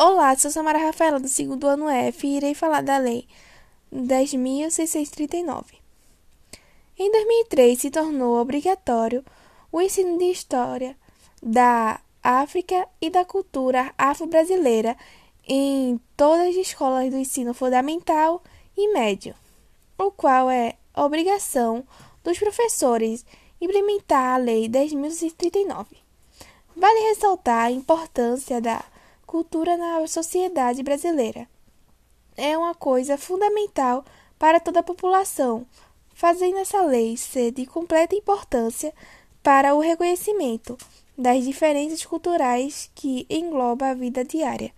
Olá, sou Samara Rafaela, do segundo ano F, e irei falar da Lei 10.639. Em 2003, se tornou obrigatório o ensino de História da África e da cultura afro-brasileira em todas as escolas do ensino fundamental e médio, o qual é obrigação dos professores implementar a Lei 10.639. Vale ressaltar a importância da cultura na sociedade brasileira. É uma coisa fundamental para toda a população, fazendo essa lei ser de completa importância para o reconhecimento das diferenças culturais que engloba a vida diária.